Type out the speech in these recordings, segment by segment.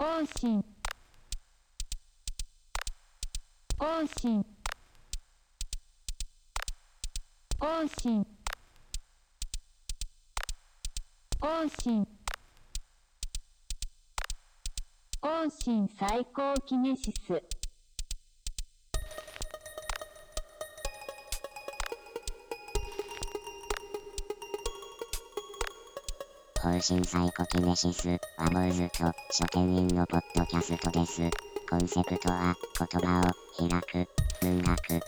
音信音信音信音信音信最高キネシス。方針サイコキネシスはモーズと書店員のポッドキャストです。コンセプトは言葉を開く。文学、映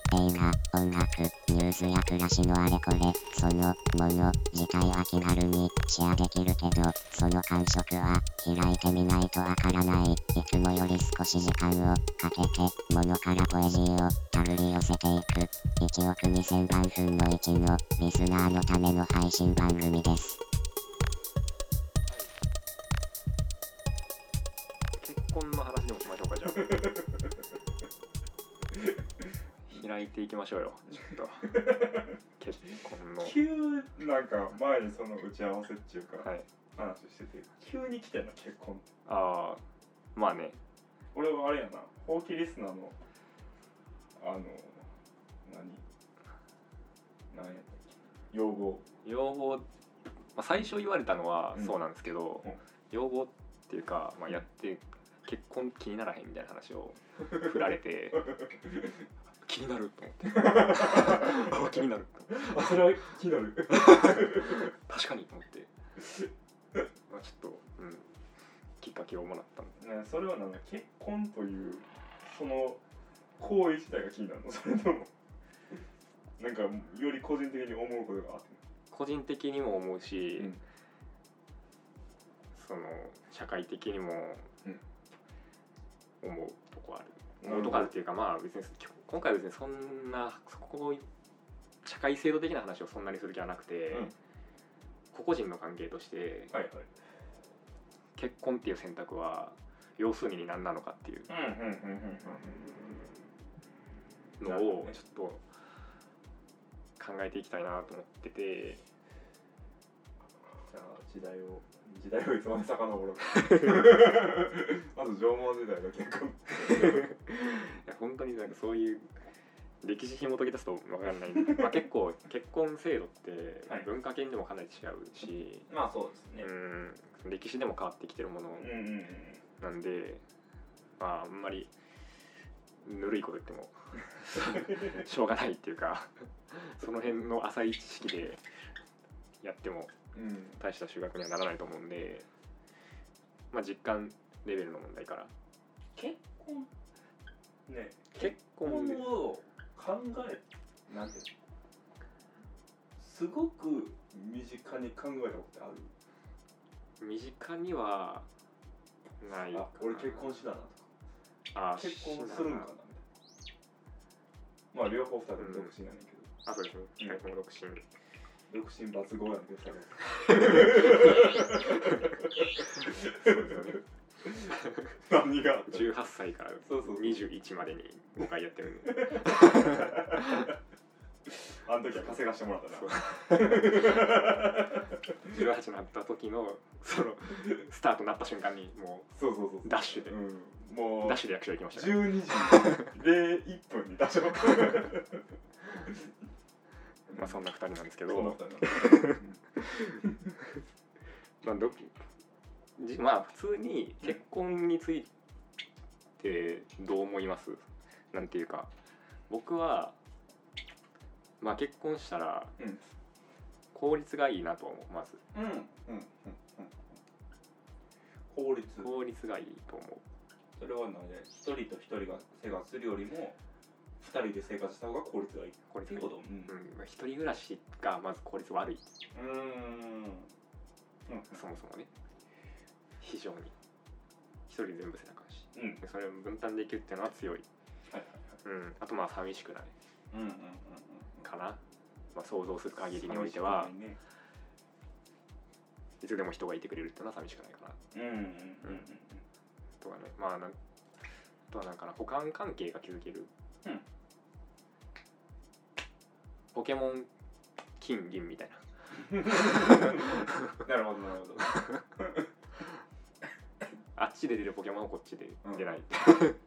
画、音楽、ニュースや暮らしのあれこれ、そのもの自体は気軽にシェアできるけど、その感触は開いてみないとわからない。いつもより少し時間をかけて、ものからポエジーをたぐり寄せていく。1億2000万分の1のリスナーのための配信番組です。ていきましょうよ。ちょっと。結婚の。急なんか前にその打ち合わせっていうかはい。話してて急に来てんな結婚。ああまあね。俺はあれやなほうきリスナーのあの何？何やったっけ？用語用語、まあ、最初言われたのはうん。そうなんですけど、うん。用語っていうか、まあ、やって結婚気にならへんみたいな話を振られて 気になると思って。あ気になる。あそれは気になる。確かにと思って。まあちょっと、うん、きっかけをもらったねそれはなんだ結婚というその行為自体が気になるの？それともなんかより個人的に思うことがあって。個人的にも思うし、うん。その社会的にも思うとこある、なるほど。思うとこあるっていうかまあ別に今回は別にそんなそこ社会制度的な話をそんなにする気はなくて、うん。個々人の関係としてはいはい。結婚っていう選択は要するに何なのかっていう。のをちょっと考えていきたいなと思っててじゃあ時代を時代をいつまで遡ろう まず縄文時代の結婚。いや本当になんかそういう歴史紐解き出すと分かんない。んで、まあ、結構結婚制度ってはい。文化圏でもかなり違うし、まあそうですね。うん。歴史でも変わってきてるものうんうんうんなんでまああんまりぬるいこと言っても しょうがないっていうかその辺の浅い知識でやってもうん大した修学にはならないと思うんでまあ実感レベルの問題から。結婚？ね。結婚を考えなんていうの？すごく身近に考えたことある？身近にはないあ俺結婚しだなとあか結婚するんかなみたいな。まあ両方二人独身やねんけど、あそうです。ね二人とも独身独身抜語やんですよね何が18歳からそうそう。21までに5回やってる。んであの時は稼がしてもらったな。そう。18になった時のそのスタートになった瞬間にもそうそうそうダッシュで。うん、もううダッシュで役所行きましたね。12時01分に出しまったまあそんな2人なんですけど。まあどじまあ普通に結婚についてどう思います？なんていうか。僕はまあ結婚したらうん。効率がいいなと思うまず。うんうんうんうん。法律効率がいいと思う。それは何で一人と一人が生活するよりも二人で生活した方が効率がいい。効率がいい。っていうこと。うん。うん。まあ、一人暮らしがまず効率悪い。うん。うん。そもそもね。非常に。一人で全部せなあかんし。うん。でそれを分担できるっていうのは強い、はいはいうん、あとまあ寂しくないうんうんうんかな、まあ、想像する限りにおいて寂はしくないね。いつでも人がいてくれるっていうのは寂しくないかな。うんうんうんとかね。まあなんあとはなんかな。補完関係が築ける、うんポケモン金銀みたいな。なるほどなるほど。あっちちで出るポケモンをこっちで出ない、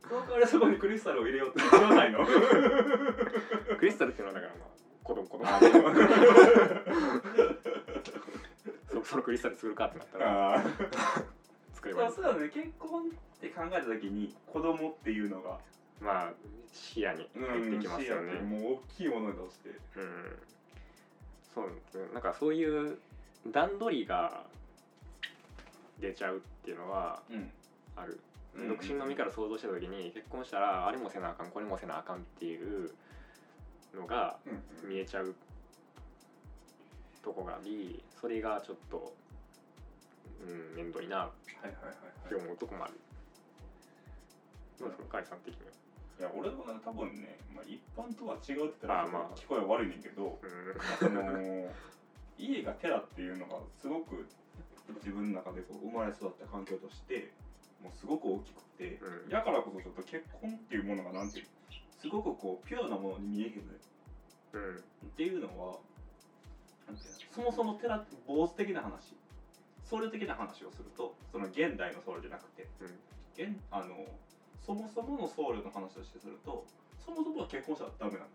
その代わりそこにクリスタルを入れようって言わないの？クリスタルっていうのはだからまあ子供子供。そそのクリスタル作るかってなったらああ作ればいい。そうだね。結婚って考えた時に子供っていうのがまあ視野に入ってきますよね、視野ってもう大きいものとして。うん。そうですね。なんかそういう段取りが出ちゃうっていうのはうん。ある、独身の身から想像した時に結婚したらあれもせなあかんこれもせなあかんっていうのがうん見えちゃうとこがありそれがちょっとうん面倒いなって思うとこもある。どうですか？甲斐さん的にはいや俺は多分ね、まあ、一般とは違うって言ったらあまあ。聞こえ悪いねんけどうん。その家が寺っていうのがすごく自分の中でこう生まれ育った環境としてもうすごく大きくてうん。だからこそちょっと結婚っていうものがなんていうすごくこうピュアなものに見えへんのよ。うん。っていうのはそもそも寺って坊主的な話僧侶的な話をするとその現代の僧侶じゃなくて、うん。現あのそもそもの僧侶の話としてするとそもそもは結婚したらダメなの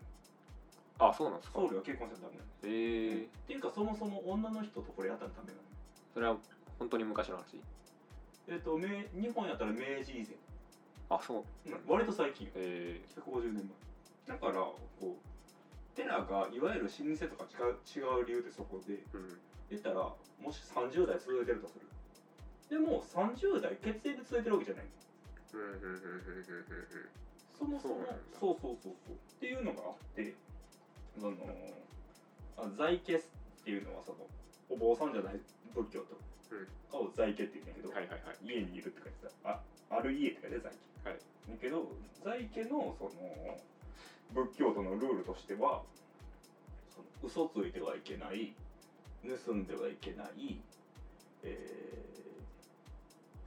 あそうなんですか。僧侶は結婚したらダメなの、ええっていうかそもそも女の人とこれやったらダメなのそれは本当に昔の話？えっ、と明日本やったら明治以前、あそう。割と最近よ。え150年前。だからこう寺がいわゆる老舗とか違う違う理由ってそこでえうん。言ったらもし30代続いてるとする。でも30代血縁で続いてるわけじゃないうそもそもそうそうそうそう。っていうのがあってそのあ在家っていうのはそのお坊さんじゃない仏教とうん。かを在家って言うんだけど、はいはいはい家にいるって書いてたあある家って書いて在家。はい。だけど在家のその仏教徒のルールとしてはその嘘ついてはいけない盗んではいけない、えー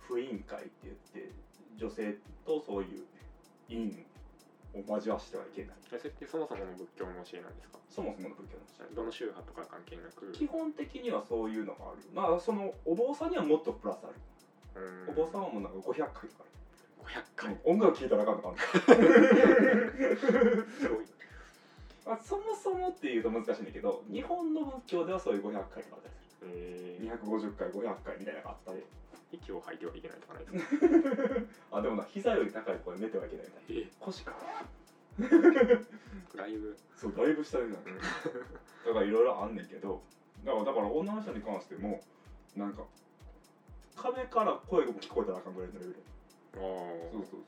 不飲会って言って女性とそういう陰を交わしてはいけない。えそれってそもそもの仏教の教えなんですか？そもそもの仏教の話どの宗派とか関係なく。基本的にはそういうのがある。まあそのお坊さんにはもっとプラスある、うん。お坊さんはもうなんか500回とかある。500回。音楽聴いたらあかんのかな。すごい。まあ、そもそもっていうと難しいんだけど日本の仏教ではそういう500回とかあったりすえる250回500回みたいなのがあったり。ー、息を吐いてはいけないとかないですかあでもな膝より高いところで寝てはいけないみたい腰か。だいぶ。そうだいぶ下になるうん だからいろいろあんねんけどだからだから女の人に関してもなんか壁から声が聞こえたらあかんぐらいのレベル。あそうそうそうそう。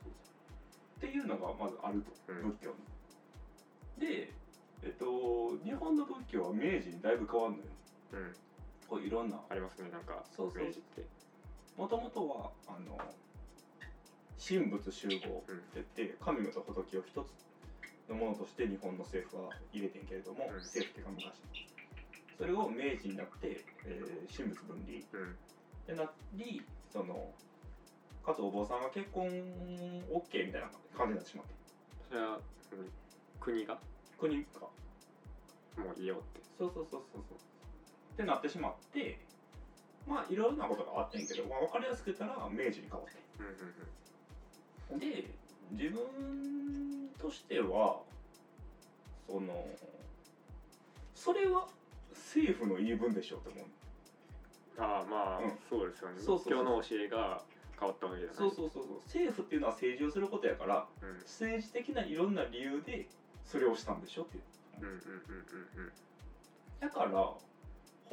っていうのがまずあると、うん。仏教に。でえっと日本の仏教は明治にだいぶ変わるのよ。あうん。こういろんな。ありますねなんかそうそう。明治ってもともとはあの神仏集合って言って神と仏を一つのものとして日本の政府は入れてんけれども、うん。政府っていうか昔それを明治になって、えー神仏分離うん。ってなりそのかつお坊さんが結婚 OK みたいな感じになってしまってそれは、うん国が？国が。もういいよって。そうそうそうそうそう。ってなってしまってまあいろんなことがあってんけど、まあ、分かりやすく言ったら明治に変わってうんうんで自分としてはそのそれは政府の言い分でしょうと思う。ああまあ、うん。そうですよね。そうそうそう。の教えが変わったわけじゃない。そうそうそうそう。政府っていうのは政治をすることやからうん。政治的ないろんな理由でそれをしたんでしょっていう。うんうんうんうんうん。だから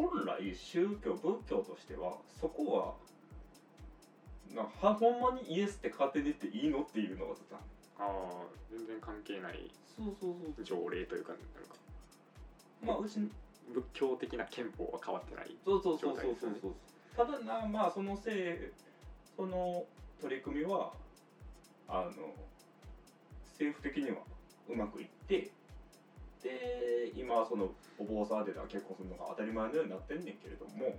本来宗教仏教としてはそこはなはほんまにイエスって勝手に言っていいのっていうのがずっとあ全然関係ない。そうそうそう条例というかなんか。まあうち仏教的な憲法は変わってない。そうそうそうそうそうそう。ただなまあそのせいその取り組みはあの政府的にはうまくいってで今そのお坊さんで結婚するのが当たり前のようになってんねんけれどもう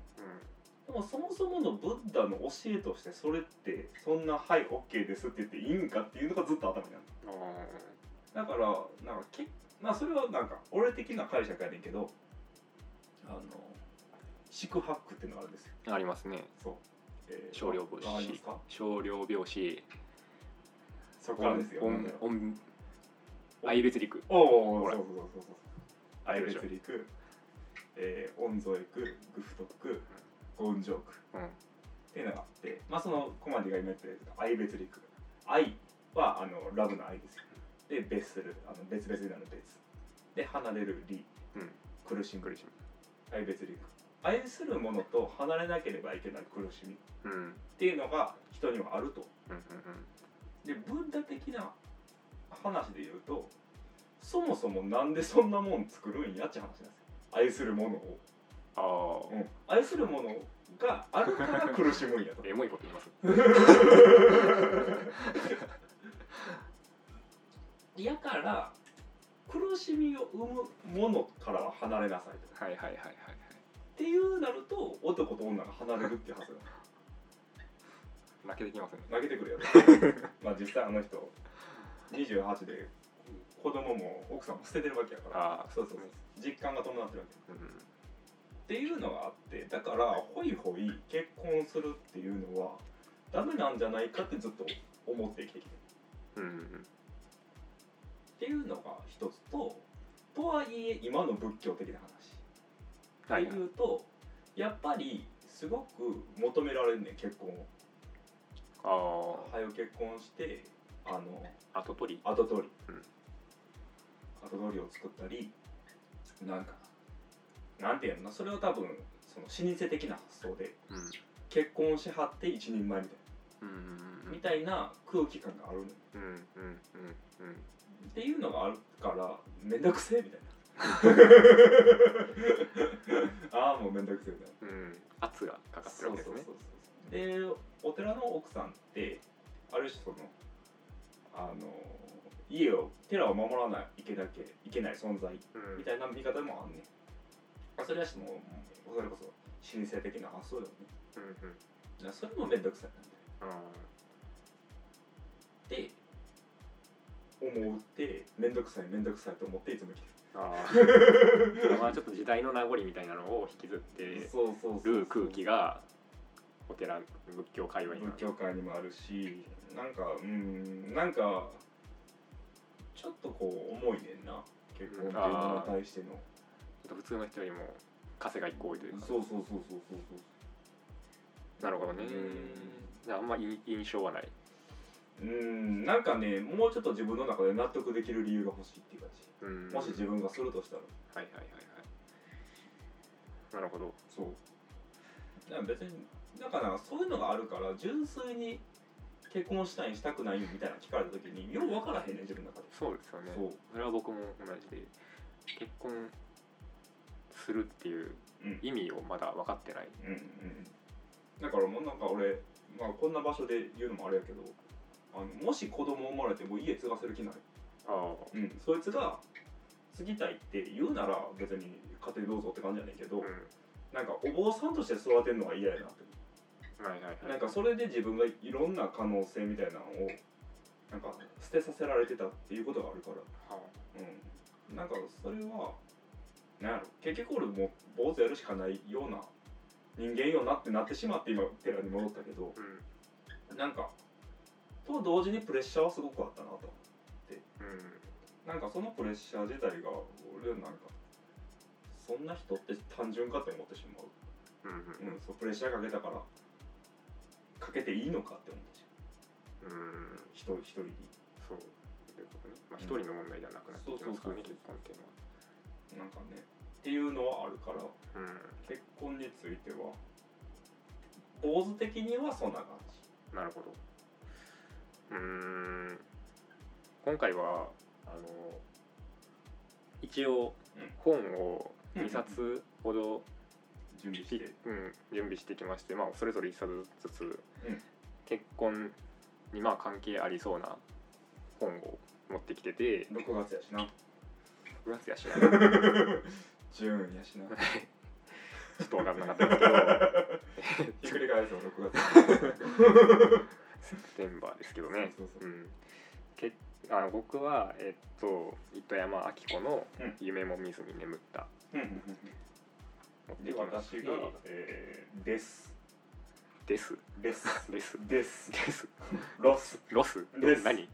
でもそもそものブッダの教えとしてそれってそんな「はい OK です」って言っていいんかっていうのがずっと頭にある。だからなんかけまあそれはなんか俺的な解釈やねんけどあの四苦八苦っていうのがあるんですよ。あありますね。そう。えー少量分子わかりますか？少量拍子そこからですよ愛別陸おおほらそうそうそうそう。そう愛別陸、えー、音添区グフトクゴンジョーク。うん。っていうのがあってまあそのコマンディが今言ったやつ愛別陸愛はあのラブの愛ですよ。で別するあの別々になる別。で離れる離、うん。苦しみ。苦し愛別陸愛するものと離れなければいけない苦しみ。っていうのが人にはあると。うん。でブッダ的な話で言うとそもそもなんでそんなもん作るんやって話なんですよ。愛するものを、ああうん。愛するものがあるから苦しむんやと。エモいこと言います。やから苦しみを生むものからは離れなさいと。はいはいはいはいはいっていうなると男と女が離れるっていうはず泣けてきますね。投げてくるやろ。まあ実際あの人28で子供も奥さんも捨ててるわけやから。そうそうそう。実感が伴ってるわけ。うん。っていうのがあってだからホイホイ結婚するっていうのはダメなんじゃないかってずっと思って生きてきてる。うんうんっていうのが一つととはいえ今の仏教的な話。はいっていうとやっぱりすごく求められるねん結婚を。あ早く結婚してあのあ後取り。後取り、うん。後取りを作ったりなんかなんていうの？なそれは多分その老舗的な発想でうん。結婚しはって一人前みたいうんうんなみたいな空気感があるのよ。うんうんうんうんっていうのがあるからめんどくせえみたいな。ああもうめんどくせえみたいな。うん。圧がかかってるわけですね。でお寺の奥さんってある種そのあの家を寺を守らないといけなきゃいけない存在うん。みたいな見方もあんねん。あそれはしもうそれこそ老舗的な発想だよね。うんうん。それもめんどくさいなんだよあって思うってめんどくさいめんどくさいと思っていつも生きてーあー。まあちょっと時代の名残みたいなのを引きずってるそうそうそう。る空気がお寺仏教界隈には仏教界にもあるしなんかうんなんかちょっとこう重いねんな。結婚っていうのに対しての、ちょっと普通の人よりも稼が一個多いというか。そうそうそうそうそうそう。なるほどね。ああんまい印象はない。うんなんかねもうちょっと自分の中で納得できる理由が欲しいっていう感じ。うん。もし自分がするとしたら。はいはいはいはい。なるほど。そう。別にだからそういうのがあるから純粋に結婚したいしたくないみたいなの聞かれた時によう分からへんねん自分の中で。そうですよね。そう。それは僕も同じで結婚するっていううん。意味をまだ分かってない。うんうんだからもうなんか俺、まあ、こんな場所で言うのもあれやけどあのもし子供生まれても家継がせる気ない、あうん、そいつが継ぎたいって言うなら別に家庭どうぞって感じやねんけど、あうん。なんかお坊さんとして育てるのが嫌やなってはいはいはい。なんかそれで自分がいろんな可能性みたいなのをなんか捨てさせられてたっていうことがあるから。はうん、なんかそれはなんやろ。結局俺もう坊主やるしかないような人間よなってなってしまって今寺に戻ったけどうん。なんかと同時にプレッシャーはすごくあったなとうん。なんかそのプレッシャー自体が俺はなんかそんな人って単純かって思ってしまう、うんうん。うん、そうプレッシャーかけたからかけていいのかって思ってし。まうん。う一人一人に。そういうことね。まあ一人の問題ではなくなってきますからね結婚っていうのは。なんかねっていうのはあるからうん。結婚については坊主的にはそんな感じ。なるほど。うーん。今回はあの一応うん。本をうん2冊ほど、準備して。うん、準備してきまして、まあ、それぞれ1冊ずつ、うん。結婚にまあ関係ありそうな本を持ってきてて。6月やしな。9月やしな。ジューンやしな。ちょっと分かんなかったんですけど。ひっくり返すよ6月。セプテンバーですけどね。けあ僕は、えっと、糸山明子のうん「夢も見ずに眠った。うんうんうん」持ってで私が、えー、です。です。レスです。です。です。ロス。ロス？です。何いい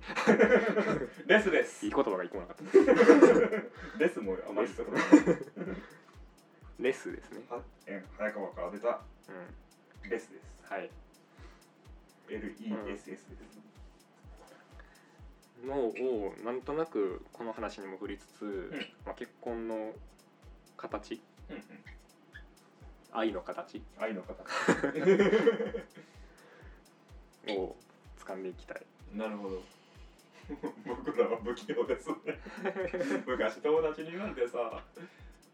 レスです。言葉が一個もなかった。レスもあまりレスですね。はえ早川から出た。うん。レスです。はい。LESS です、のをなんとなくこの話にも振りつつ、まあ、結婚の形うんうん愛の形？愛の方 を掴んでいきたい。なるほど。僕らは不器用ですね。昔友達に言われてさ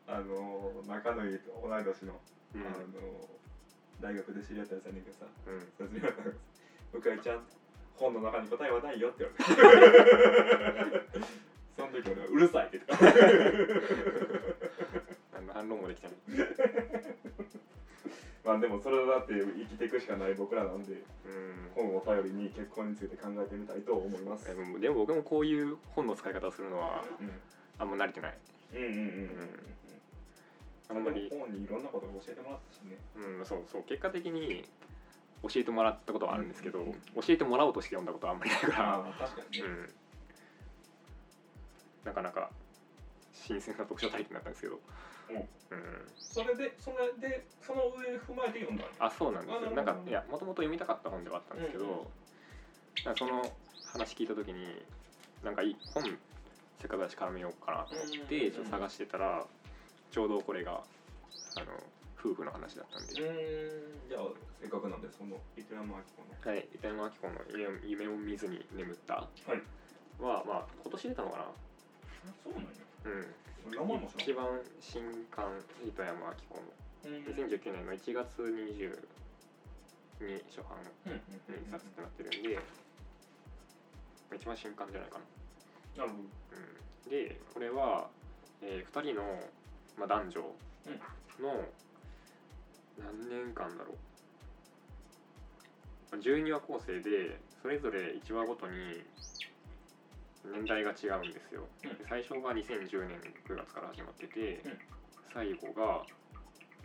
あの仲のいい同い年の、うん。あの大学で知り合ったやつやねんけどさうん。そいつに言われたんです向井ちゃん本の中に答えはないよって言われて。その時俺はうるさいって言って反論もできてない。まあでもそれだって生きていくしかない僕らなんでうん。本を頼りに結婚について考えてみたいと思います。でもでも僕もこういう本の使い方をするのはあんま慣れてない。うんうんうんうんうん。あんまり本にいろんなことを教えてもらったしね。うんそうそう結果的に教えてもらったことはあるんですけど、うん。教えてもらおうとして読んだことはあんまりないから、ああ確かにね、うん、なかなか新鮮な読書体験だったんですけど、うん。うん、それでそれでその上踏まえて読んだあそうなんですよ。あなんかいやもともと読みたかった本ではあったんですけど、うん。その話聞いた時になんかいい本せっかくだし絡めようかなと思ってちょっと探してたらちょうどこれがあの夫婦の話だったんで、うん。じゃあせっかくなんでその糸山明子の。はい、板山明子の夢夢を見ずに眠った。はい。は、まあ、今年出たのかな。そうなんや。うん。一番新刊糸山明子の。うん。2019年の1月20に初版の印刷ってなってるんで、一番新刊じゃないかな。なるほうん、でこれは、え2人の、まあ、男女の何年間だろう。12話構成でそれぞれ1話ごとに年代が違うんですよ、うん。で最初が2010年9月から始まってて、うん。最後が、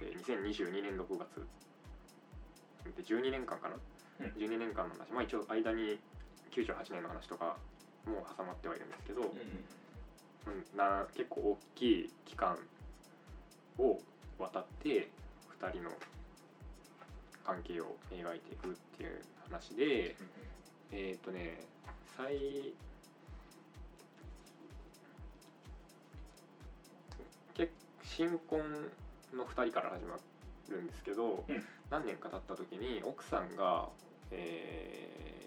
えー2022年6月。で12年間かな、うん。12年間の話。まあ一応間に98年の話とかも挟まってはいるんですけど、どうん。うんな結構大きい期間を渡って2人の関係を描いていくっていう話でえっ、とね最新婚の2人から始まるんですけど、うん。何年か経った時に奥さんが、えー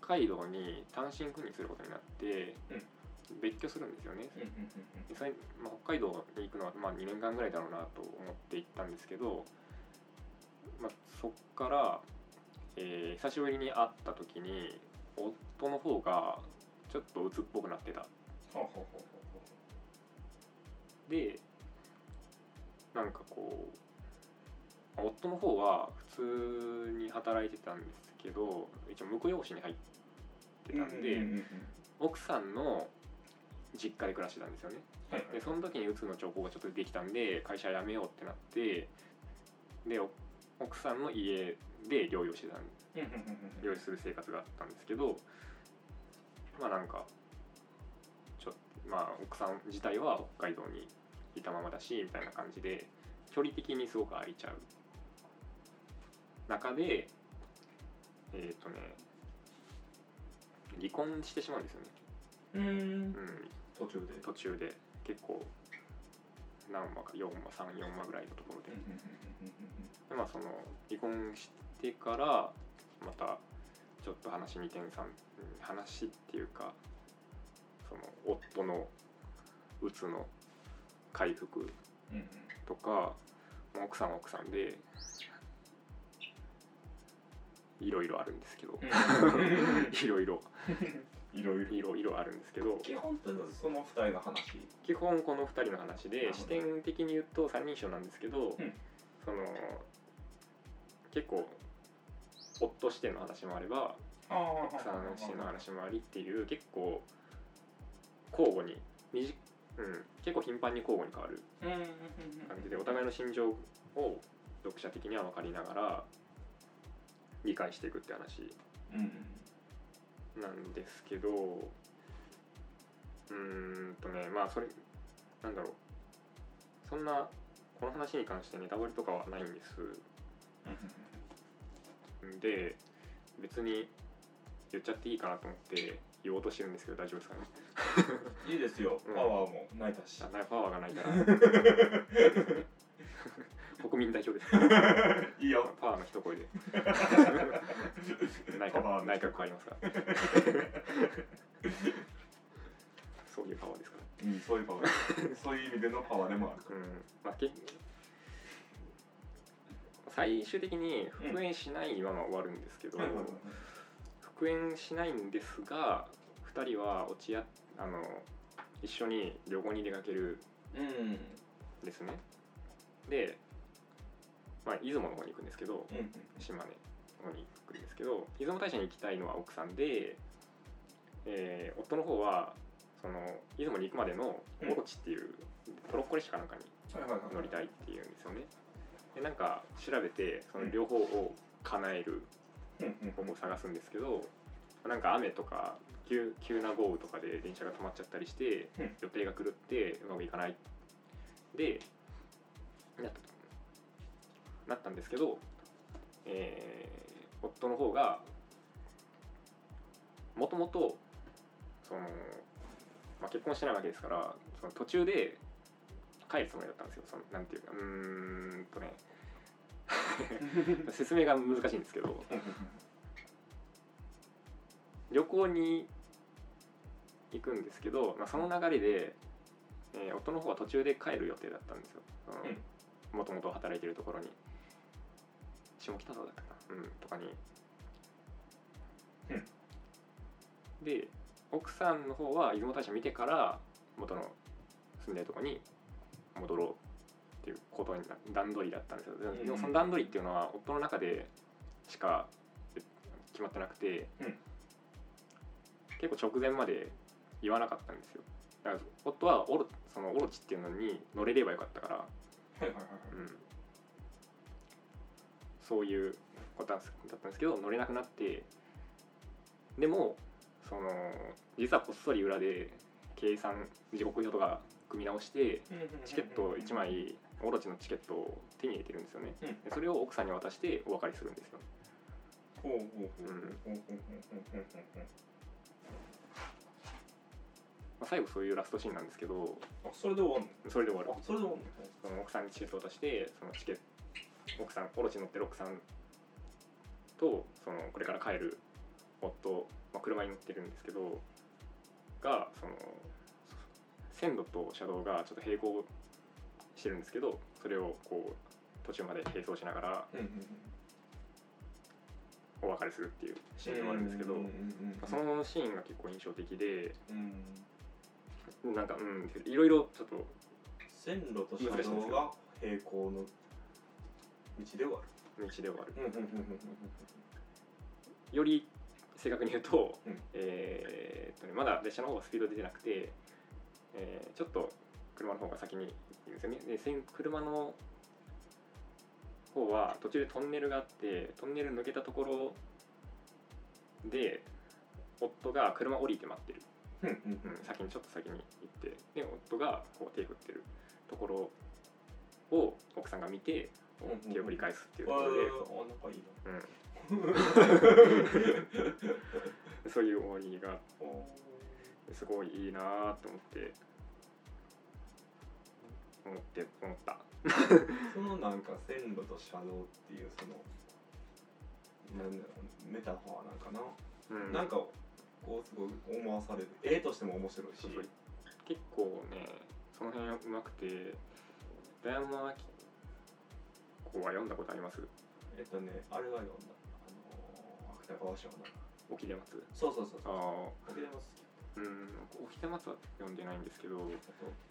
北海道に単身赴任することになって、うん。別居するんですよね。実際、まあ、北海道に行くのは、まあ、2年間ぐらいだろうなと思って行ったんですけど、まあ、そっから、えー久しぶりに会った時に夫の方がちょっと鬱っぽくなってた。でなんかこう夫の方は普通に働いてたんですけど一応婿養子に入ってたんで、奥さんの実家で暮らしてたんですよね。はいはい。でその時にうつの兆候がちょっと出てきたんで会社辞めようってなってでお奥さんの家で療養してたんうんうんうんうん療養する生活があったんですけどまあなんかちょまあ奥さん自体は北海道にいたままだしみたいな感じで距離的にすごく空いちゃう。中でえっ、とね離婚してしまうんですよね、うん。うん、途中で。途中で。結構何話か4話34話ぐらいのところで。うんうんうんでまあその離婚してからまたちょっと話2点3話っていうかその夫のうつの回復うんうん。とかまあ奥さんは奥さんでいろいろあるんですけど。うん。いろいろ。いろいろ。いろいろあるんですけど。基本ってその二人の話。基本この2人の話で視点的に言うと三人称なんですけど、うん。その結構夫視点の話もあれば奥さん視点の話もありっていう結構交互に短うん、結構頻繁に交互に変わるうん。うんうん感じでお互いの心情を読者的には分かりながら理解していくって話うんなんですけどうーんとねまあそれなんだろう。そんなこの話に関してネタバレとかはないんです。ん。で別に言っちゃっていいかなと思って言おうとしてるんですけど大丈夫ですかね？いいですよ。うん。パワーも泣いたし。あパワーがないから。国民代表です。いいよ。パワーの一声で。内パワーの閣内閣変わりますから。そういうパワーですから。うんそういうパワー。そういう意味でのパワーでもある。かうん。まあ、け最終的に復縁しないまま終わるんですけど、ら復縁しないんですが2人は落ち合あの一緒に旅行に出かけるうん。ん。ですね。で、まあ、出雲の方に行くんですけどうん島根の方に行くんですけど出雲大社に行きたいのは奥さんで、えー夫の方はその出雲に行くまでのオロチっていうトロッコ列車かなんかにはいはいはい。乗りたいっていうんですよね。でなんか調べてその両方を叶えるうんうん方法を探すんですけどなんか雨とか急急な豪雨とかで電車が止まっちゃったりしてうん。予定が狂ってうまくいかない。でなったなったんですけど、えー夫の方がもともとその、まあ、結婚してないわけですからその途中で帰るつもりだったんですよ。そのなんていうかうーんとね 説明が難しいんですけど旅行に行くんですけど、まあ、その流れで、えー夫の方は途中で帰る予定だったんですよ。もともと働いてるところに。下北沢だったかな、うん、とかに、で奥さんの方は出雲大社見てから元の住んでるところに戻ろうっていうことにな段取りだったんですよ。でうんその段取りっていうのは夫の中でしかえ決まってなくて、うん。結構直前まで言わなかったんですよ。だから夫はオロそのオロチっていうのに乗れればよかったから、はいはいはいうん、そういうことだったんですけど乗れなくなって。でもその実はこっそり裏で計算時刻表とか組み直してチケット1枚オロチのチケットを手に入れてるんですよね。うん。でそれを奥さんに渡してお別れするんですよ。ほうほうほう。ほうほうほうほうほうほうまあ、最後そういうラストシーンなんですけど。あそれで終わんの？それで終わる。あそれで終わんの？その奥さんにチケットを渡してそのチケット奥さんオロチに乗ってる奥さんとそのこれから帰る夫、まあ、車に乗ってるんですけどがその線路と車道がちょっと並行してるんですけどそれをこう途中まで並走しながらお別れするっていうシーンがあるんですけど、まあそのシーンが結構印象的でうんなんかうんいろいろちょっと線路と車道が平行の道で終わる道で終わるより正確に言うと,、うんえーっとね、まだ列車の方はスピード出てなくて、えーちょっと車の方が先にいるんですよね。で車の方は途中でトンネルがあってトンネル抜けたところで夫が車降りて待ってる、うんうんうん、先にちょっと先に行って。で夫がこう手振ってるところを奥さんが見て手を振り返すっていうあところで、うん、そういう終わりが。おすごいいいなーって思って思って思った。そのなんか線路と車道っていうそのなんだろうメタファーなんかな、うん。なんかこうすごい思わされる。絵としても面白いし。そうそう。結構ねその辺うまくてダイヤモンド明子は読んだことあります？えっとねあれは読んだ。あの芥川賞の。沖出松そうそうそうそう。あ沖出ます。あうん。沖出松は読んでないんですけど。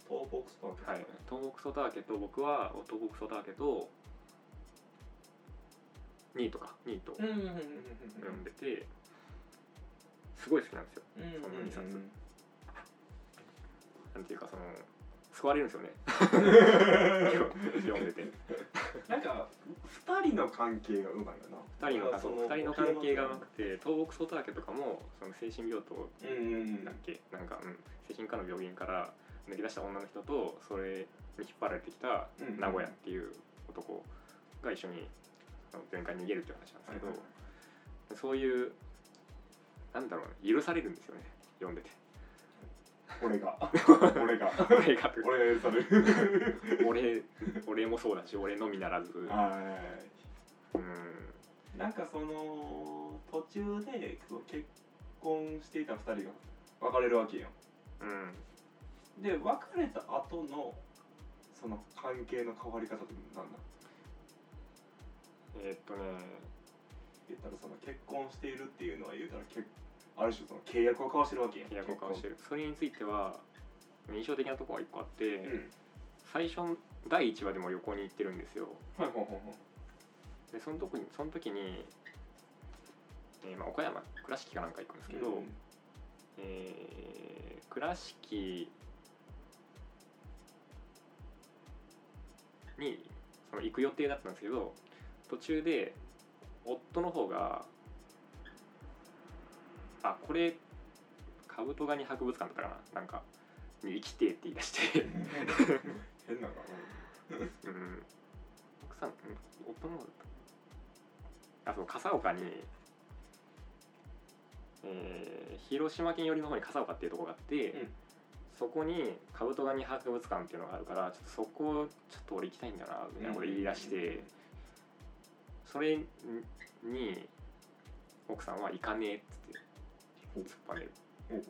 東北スパーク東北ソターケと僕は東北ソターケとニートかニート読ん。でてすごい好きなん。ですようん。うん。その二冊なん。ていうかその救われるんですよね。読んでてなんか二人の関係がうまいよな。二人のそそう二人の関係がうまくて東北外岳とかもその精神病棟うんうんうん。だっけ？なんか、うん、精神科の病院から抜け出した女の人とそれに引っ張られてきたうん名古屋っていう男が一緒にその病院から逃げるっていう話なんですけど、はいはい。そういうなんだろうな許されるんですよね読んでて 俺が。俺が。俺が。俺が許さ。れ る俺俺もそうだし俺のみならず。うん。はなんかその途中で結婚していた二人が別れるわけよ。うん。で別れた後のその関係の変わり方って何だ？えーっとね。言ったらその結婚しているっていうのは言うたらけある種その契約を交わしてるわけやん。契約を交わしてる。それについては印象的なところが一個あって、うん。最初の第1話でも旅行に行ってるんですよ。はいはいはいはい。でその時にその時に、えーまあ、岡山倉敷かなんか行くんですけど、うん。えー倉敷にその行く予定だったんですけど途中で夫の方があこれカブトガニ博物館だったかな？なんかに行きてえって言い出して。変なの。かうん。奥さんうん夫のあそう笠岡にえー広島県寄りの方に笠岡っていうところがあって、うん。そこにカブトガニ博物館っていうのがあるからちょっとそこちょっと俺行きたいんだなみたいなこと言い出して、それに奥さんは行かねえっつ突っぱねる。うん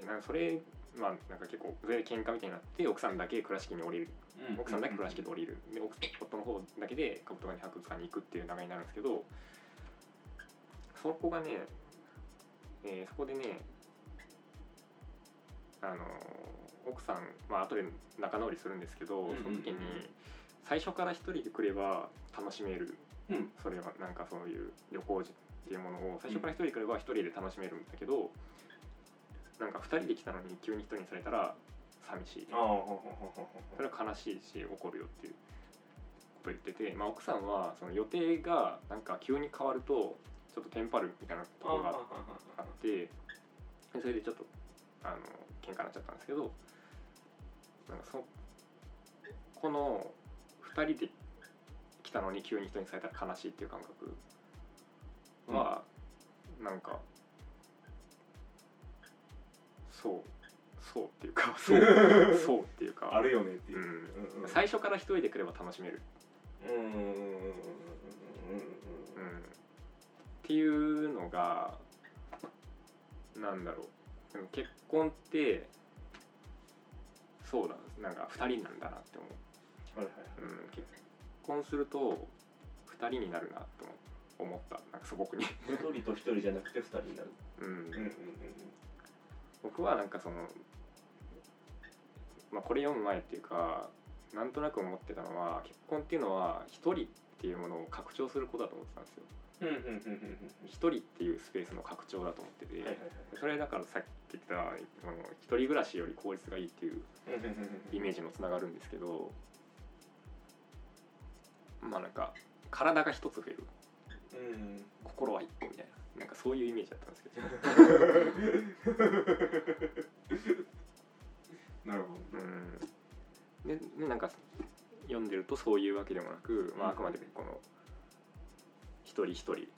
でなんかそれまあなんか結構それで喧嘩みたいになって奥さんだけ倉敷に降りる。うん。奥さんだけ倉敷で降りる。で奥夫の方だけでカブトガニ博物館に行くっていう流れになるんですけどそこがね、えーそこでねあの奥さんまあ後で仲直りするんですけど、その時に最初から一人で来れば楽しめる、うん。それはなんかそういう旅行っていうものを最初から一人で来れば一人で楽しめるんだけど、なんか二人で来たのに急に一人にされたら寂しい。それは悲しいし怒るよっていうことを言ってて、まあ、奥さんはその予定がなんか急に変わるとちょっとテンパるみたいなところがあってでそれでちょっとあの喧嘩になっちゃったんですけどなんかそこの2人で来たのに急に人にされたら悲しいっていう感覚は、なんかそうそうっていうか そうそうっていうか。あるよねっていう。う、ん。うんうん。最初から一人で来れば楽しめる、っていうのがなんだろう。でも結婚ってそうだなんか2人なんだなって思う、はいはいうん、結婚すると2人になるなと思った。なんかすごくに、一人と一人じゃなくて二人になる。うん。うんうん僕はなんかその、まあ、これ読む前っていうかなんとなく思ってたのは結婚っていうのは一人っていうものを拡張することだと思ってたんですよ。うんうんうんうんうん一人っていうスペースの拡張だと思ってて、はいはいはいそれだからさっき言ったその一人暮らしより効率がいいっていううんうんうんうん。イメージもつながるんですけどまあなんか体が一つ増える。うん心は一個みたいな。なんかそういうイメージだったんですけど。なるほど。うん。ででなんか読んでるとそういうわけでもなく、まあ、うんあくまでこの一人一人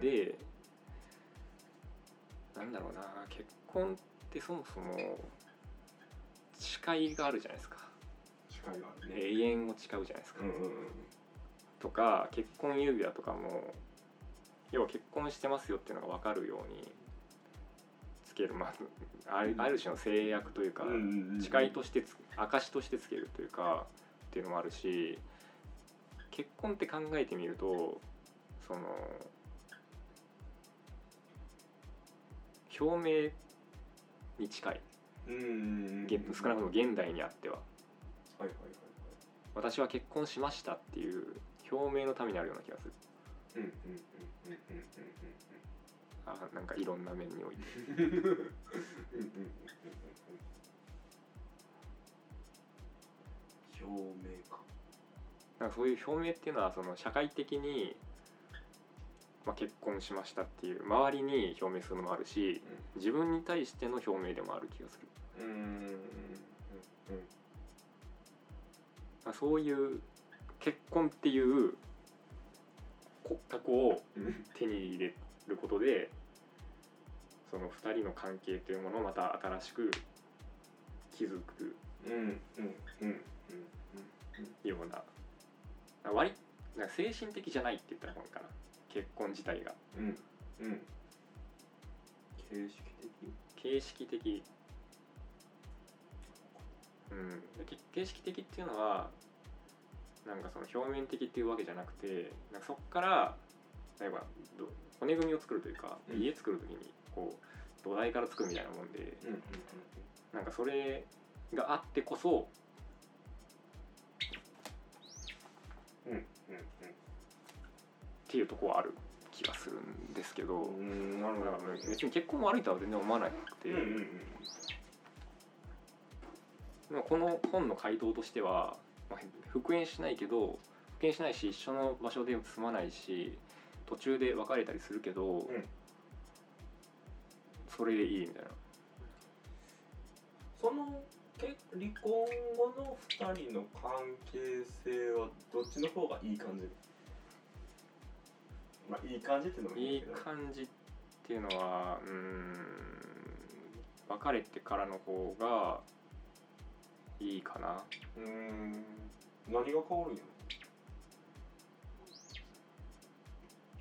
で、なんだろうな。結婚ってそもそも誓いがあるじゃないですか。近いがあるね。永遠を誓うじゃないですか、うんうんうんとか結婚指輪とかも要は結婚してますよっていうのが分かるようにつける、まあ、あるある種の制約というか、誓いとしてつ証としてつけるというかっていうのもあるし結婚って考えてみるとその表明に近い。少なくとも現代にあっては。私は結婚しましたっていう表明のためにあるような気がする。はいはいうんうんうんうんあなんかいろんな面においてうんうんうんうん表明かなんかそういう表明っていうのはその社会的に、まあ、結婚しましたっていう周りに表明するのもあるし自分に対しての表明でもある気がするうんうんうんまあそういう結婚っていう骨格をうん手に入れることでその2人の関係というものをまた新しく築くような割りなんか精神的じゃないって言ったらいいかな。結婚自体が。うんうん形式形式的。うん。形式的っていうのはなんかその表面的っていうわけじゃなくてなんかそこから例えばど骨組みを作るというか、うん。家作る時にこう土台から作るみたいなもんで的うんうんなんかそれがあってこそうんうんっていうところはある気がするんですけど、別に結婚悪いとは全然思わなくて、うんうんうん。まあこの本の回答としては、まあ、復縁しないけど復縁しないし一緒の場所で住まないし途中で別れたりするけど、ん。それでいいみたいな。その結離婚後の二人の関係性はどっちの方がいい感じ？まあいい感じっていうのもいいいいけど。感じっていうのはうーん別れてからの方がいいかな。うーん。何が変わるんや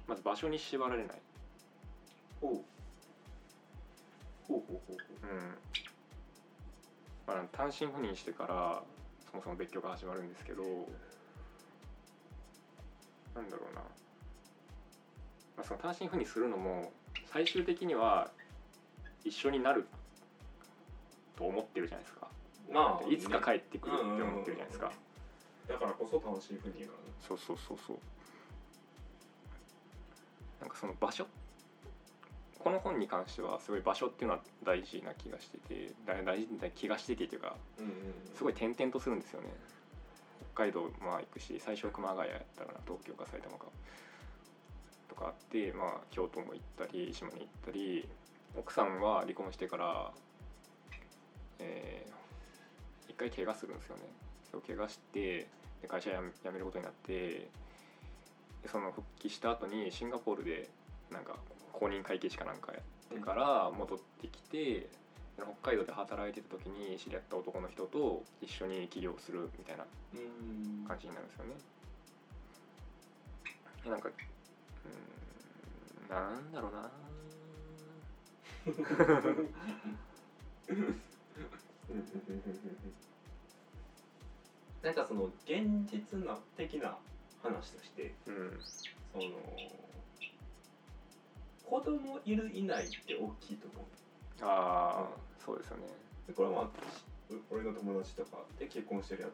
まず場所に縛られない、ろほうほうほうほう。うん。まあ、単身赴任してからそもそも別居が始まるんですけどなんだろうな、まあ、その単身赴任するのも最終的には一緒になると思ってるじゃないですかまあいつか帰ってくるって思ってるじゃないですか。だからこそ楽しいふうにやからねそうそうそうそう。なんかその場所？この本に関してはすごい場所っていうのは大事な気がしてて大大事な気がしててっていうかうんうんすごい転々とするんですよね。北海道まあ行くし最初熊谷やったかな東京か埼玉か。とかあってまあ京都も行ったり島に行ったり奥さんは離婚してからえー一回怪我するんですよね。そう怪我してで会社辞めることになってでその復帰した後にシンガポールでなんか公認会計士かなんかやってから戻ってきて、北海道で働いてた時に知り合った男の人と一緒に起業するみたいなうん。感じになるんですよね。でなんかうーんなんだろうな なんかその現実な的な話としてうんその子供いるいないって大きいと思う。ああそうですよね。でこれはまあう俺の友達とかで結婚してるや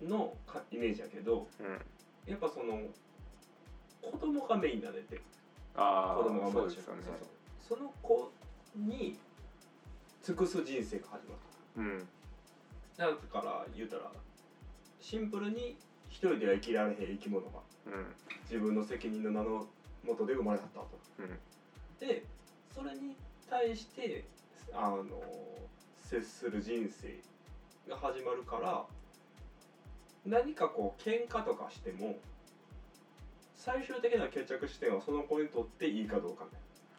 つのかイメージやけどうん。やっぱその子供がメインだねって。あ子供があ生まそうですよね。そうそう。その子に尽くす人生が始まるうん。だから言うたらシンプルに一人では生きられへん生き物がうん。自分の責任の名のもとで生まれはったと。うん。でそれに対してあの接する人生が始まるから何かこう喧嘩とかしても最終的な決着視点はその子にとっていいかどうか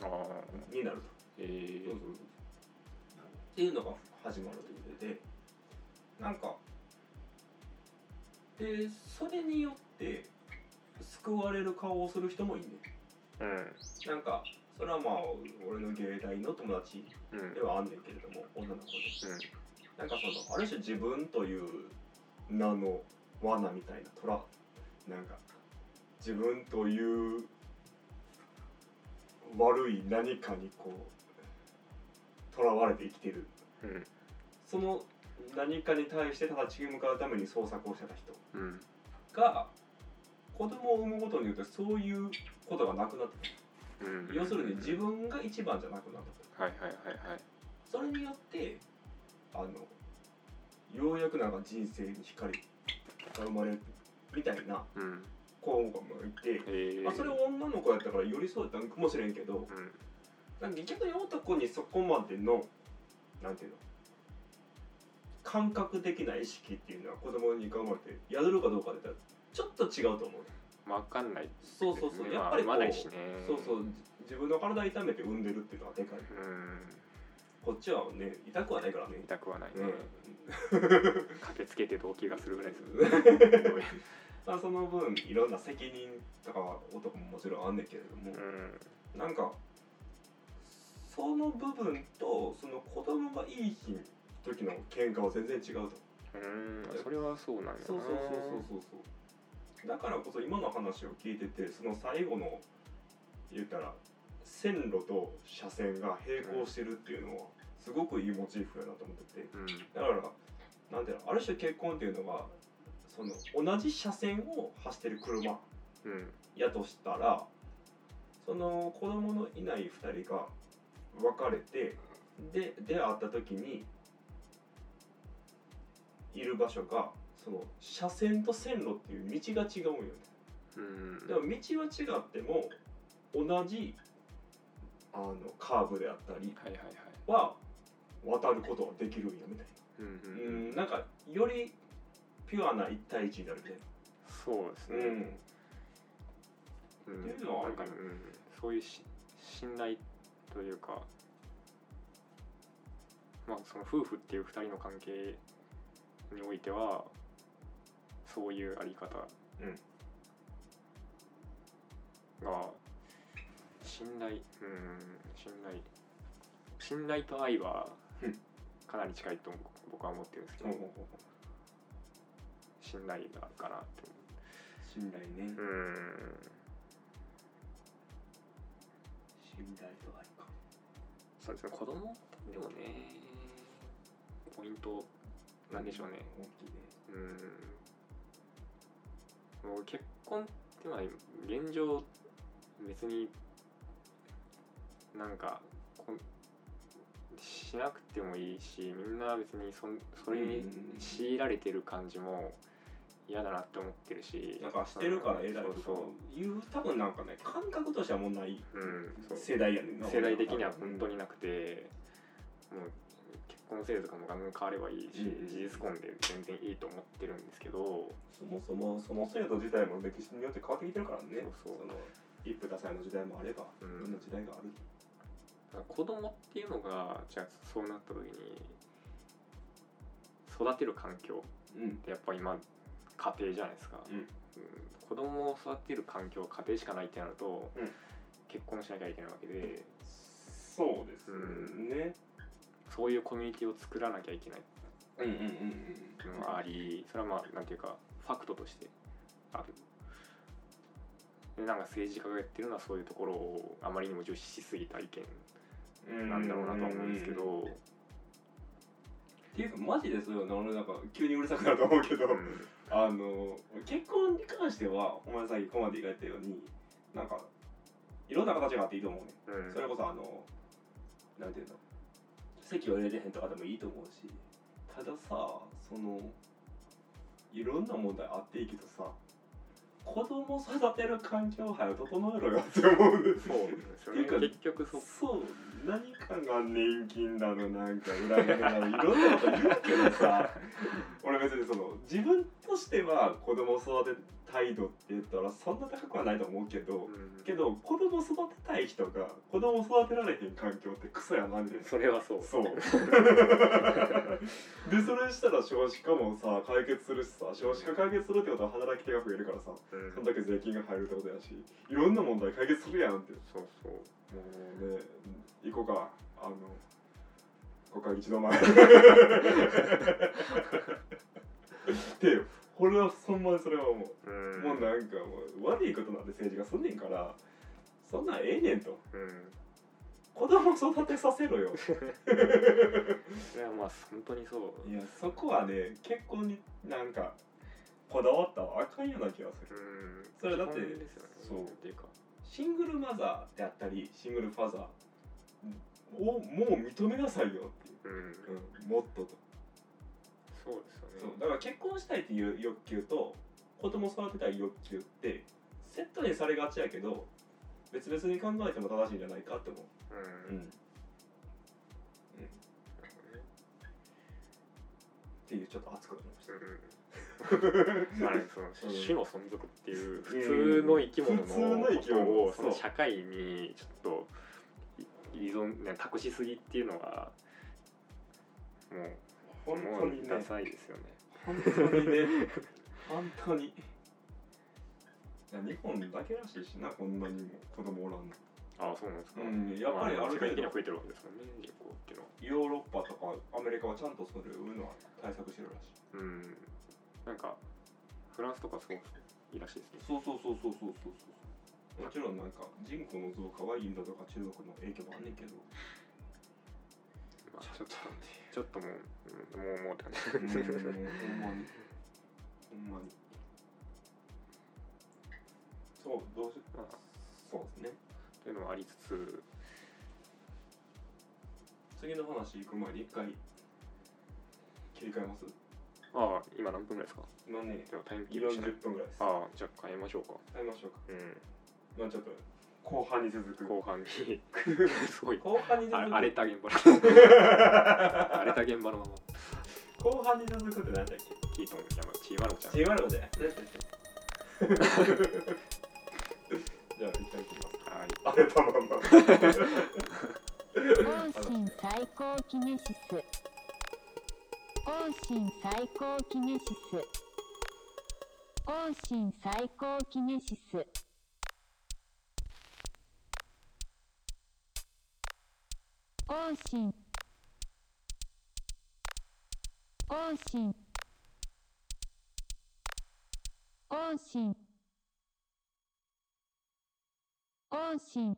ああになると。えそうそうそうっていうのが始まるというのでなんかでそれによって救われる顔をする人もいいねー、なんかそれはまあ俺の芸大の友達うん。うんではあんねんけれども女の子で。なんかそのある種自分という名の罠みたいな虎なんか自分という悪い何かにこう囚われて生きてる。うん。その何かに対して立ち向かうために創作をしてた人うん。が子供を産むことによってそういうことがなくなってくうん。る要するに自分が一番じゃなくなってくるはいはいはいはい。それによってあのようやくなんか人生に光が生まれるみたいなうん。子もいて、えー、まあ、それは女の子やったから寄り添えたんかもしれんけどうん逆に男にそこまでのなんていうの感覚的な意識っていうのは子供に頑張ってやれるかどうかで言ったらちょっと違うと思う。ねわかんないですそうそうそう。ねやっぱりこうまあそうそう。自分の体痛めて産んでるっていうのはでかいうん。こっちはね痛くはないからね。痛くはない。ね、うん。駆けつけて動機がするぐらいでするま あその分いろんな責任とかは男ももちろんあんねんけれども、うん。なんかその部分とその子供がいい日時の喧嘩は全然違うと。うんそれはそうなんやな。そうそうそうそうそう。そうだからこそ今の話を聞いててその最後の言ったら線路と車線が並行してるっていうのはすごくいいモチーフやなと思ってて。うん。だからなんていうのある種結婚っていうのがその同じ車線を走ってる車うん。やとしたらその子供のいない2人が別れてで出会った時にいる場所がその車線と線路っていう道が違うんよね。うん。でも道は違っても同じあのカーブであったりはいはいはい。は渡ることができるんやみたいうんうん。なうんなんかよりピュアな一対一になるみたいそうですね、なうん。うん。っていうのはあるかな。うん、そういうし信頼というかまあその夫婦っていう二人の関係においてはそういうあり方うん。が信頼うん信頼信頼と愛はうん。かなり近いと僕は思ってるんですけど、信頼があるかなって信頼ね。うん。信頼と愛かそうですね子供？でもねポイントなんでしょうね。大きいね。うん。もう結婚ってのは現状別になんかこんしなくてもいいしみんな別にそんそれに強いられてる感じも嫌だなって思ってるし。なんかしてるからええだろそうという多分なんかね感覚としてはもうないそううんそう。世代やねんな世代的には本当になくてもう結婚制度とかもガンガン変わればいいし、うん事実婚で全然いいと思ってるんですけど。そもそもその制度自体も歴史によって変わってきてるからねそうそうの一夫多妻の時代もあればうんいろんな時代がある子供っていうのがじゃあそうなった時に育てる環境うんってやっぱ今家庭じゃないですか、うん。子供を育てる環境家庭しかないってなると、うん。結婚しなきゃいけないわけで。そうですね。そういうコミュニティを作らなきゃいけない。うんうんうんっていうありそれはまあなんていうかファクトとしてある。でなんか政治家がやってるのはそういうところをあまりにも重視しすぎた意うん見。なんだろうなとは思うんですけど、っていうかマジでそうよね俺なんか急にうるさくなると思うけど、うんあの結婚に関してはお前さっきコマディが言ったようになんかいろんな形があっていいと思うね。うん。それこそあのなんていうの席を入れてへんとかでもいいと思うしたださそのいろんな問題あっていいけどさ子供育てる環境を早く整えろよって思う。そうね。っていうか結局そそう何かが年金だのなんか裏切だのいろんなこと言うけどさ。俺別にその自分としては子供を育てたい度って言ったらそんな高くはないと思うけど、うん。けど子供を育てたい人が子供を育てられへん環境ってクソやなんでそれはそう。そう。でそれしたら少子化もさ解決するしさ少子化解決するってことは働き手が増えるからさうん。そんだけ税金が入るってことやしいろんな問題解決するやんって。そうそう。もうね行こうか。あの国会一度前 で俺はそんまにそれはもう、うん。もうなんかもう悪いことなんて政治がすんねんからそんなんええねんと。うん。子供育てさせろよ。それはまあ本当にそう。いやそこはね結婚になんかこだわったらあかんような気がする。うん。それだってね。そう。っていうか。シングルマザーであったりシングルファザーをもう認めなさいよっていう。うん。うん、もっととそうですよね。そう。だから結婚したいっていう欲求と子供育てたい欲求ってセットにされがちやけど別々に考えても正しいんじゃないかって思う。うん、うん。っていうちょっと熱くなりました。うん、あれそのうん。種の存続っていう普通の生き物のこと物をその社会にちょっとい依存ね託しすぎっていうのはもう本も当にダサいですよね。本当にね 本当にいや日本だけらしいしなこんなにも子供おらんのああそうなんですか。うんやっぱりある程度は増えてるわけですもんね人口っていうのは。ヨーロッパとかアメリカはちゃんとそういうのは対策してるらしいうん。なんかフランスとかそういいらしいですね。そうそうそうそうそうそうそうもちろんなんか人口の増加はインドとか中国の影響もあんねんけどまあちょっとちょっともううんもうもうって感じ。うん。ほんまに。ほんまに。そうどうしまあそうですね。というのはありつつ、次の話行く前に一回切り替えます？ああ今何分ぐらいですか？今ねではタイムキープしない。40分ぐらいです。ああじゃあ変えましょうか。変えましょうか。うん。まあちょっと後半に続く。後半。に すごい。後半に続く。あ荒れた現場。の 荒れた現場のまま。後半に続くって何だっけ？キートン山チーマロちゃん。違うので。じゃあ一回切ります。はい。あれたまんま王神最高キネシス。王神最高キネシス。王神最高キネシス音信音信音信音信